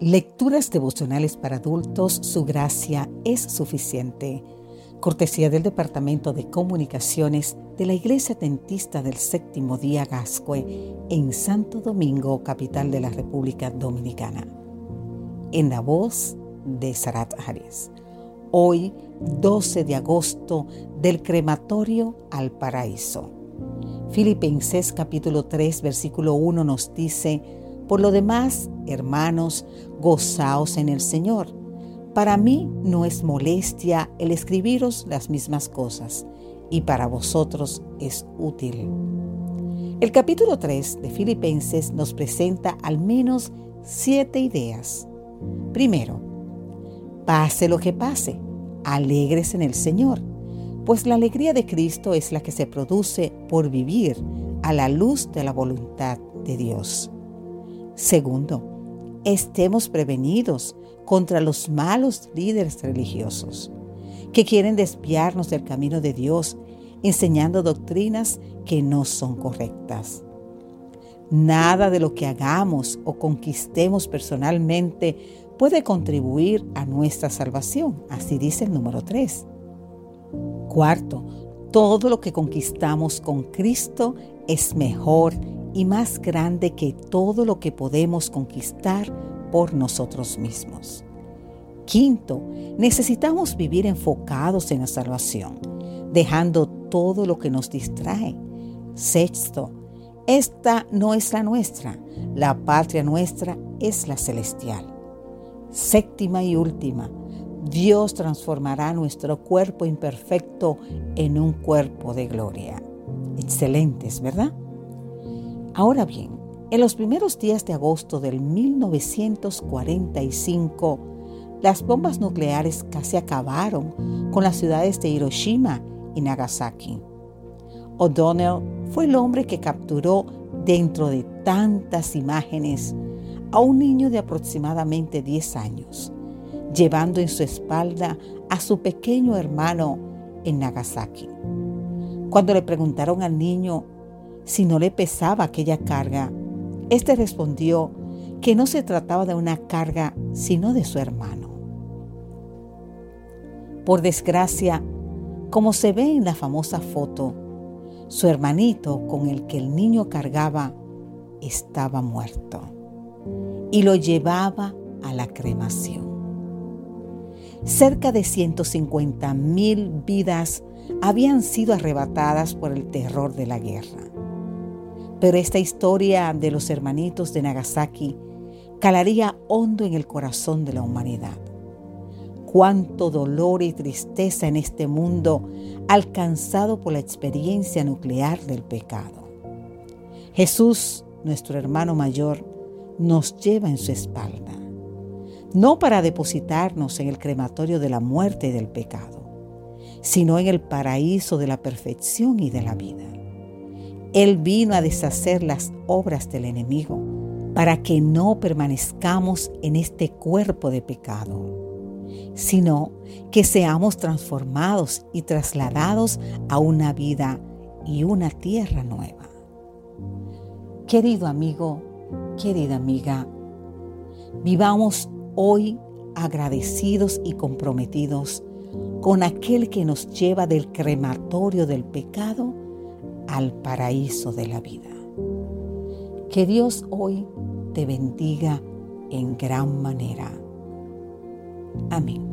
Lecturas devocionales para adultos, su gracia es suficiente. Cortesía del Departamento de Comunicaciones de la Iglesia Dentista del Séptimo Día Gascue en Santo Domingo, capital de la República Dominicana. En la voz de Sarat Arias. Hoy, 12 de agosto, del crematorio al paraíso. Filipenses capítulo 3, versículo 1 nos dice, por lo demás, hermanos, gozaos en el Señor. Para mí no es molestia el escribiros las mismas cosas, y para vosotros es útil. El capítulo 3 de Filipenses nos presenta al menos siete ideas. Primero, pase lo que pase, alegres en el Señor, pues la alegría de Cristo es la que se produce por vivir a la luz de la voluntad de Dios. Segundo, estemos prevenidos contra los malos líderes religiosos que quieren desviarnos del camino de Dios, enseñando doctrinas que no son correctas. Nada de lo que hagamos o conquistemos personalmente puede contribuir a nuestra salvación, así dice el número 3. Cuarto, todo lo que conquistamos con Cristo es mejor y más grande que todo lo que podemos conquistar por nosotros mismos. Quinto, necesitamos vivir enfocados en la salvación, dejando todo lo que nos distrae. Sexto, esta no es la nuestra, la patria nuestra es la celestial. Séptima y última, Dios transformará nuestro cuerpo imperfecto en un cuerpo de gloria. Excelentes, ¿verdad? Ahora bien, en los primeros días de agosto del 1945, las bombas nucleares casi acabaron con las ciudades de Hiroshima y Nagasaki. O'Donnell fue el hombre que capturó dentro de tantas imágenes a un niño de aproximadamente 10 años, llevando en su espalda a su pequeño hermano en Nagasaki. Cuando le preguntaron al niño si no le pesaba aquella carga. Este respondió que no se trataba de una carga, sino de su hermano. Por desgracia, como se ve en la famosa foto, su hermanito con el que el niño cargaba estaba muerto y lo llevaba a la cremación. Cerca de 150 mil vidas habían sido arrebatadas por el terror de la guerra. Pero esta historia de los hermanitos de Nagasaki calaría hondo en el corazón de la humanidad. Cuánto dolor y tristeza en este mundo alcanzado por la experiencia nuclear del pecado. Jesús, nuestro hermano mayor, nos lleva en su espalda, no para depositarnos en el crematorio de la muerte y del pecado, sino en el paraíso de la perfección y de la vida. Él vino a deshacer las obras del enemigo para que no permanezcamos en este cuerpo de pecado, sino que seamos transformados y trasladados a una vida y una tierra nueva. Querido amigo, querida amiga, vivamos hoy agradecidos y comprometidos con aquel que nos lleva del crematorio del pecado al paraíso de la vida. Que Dios hoy te bendiga en gran manera. Amén.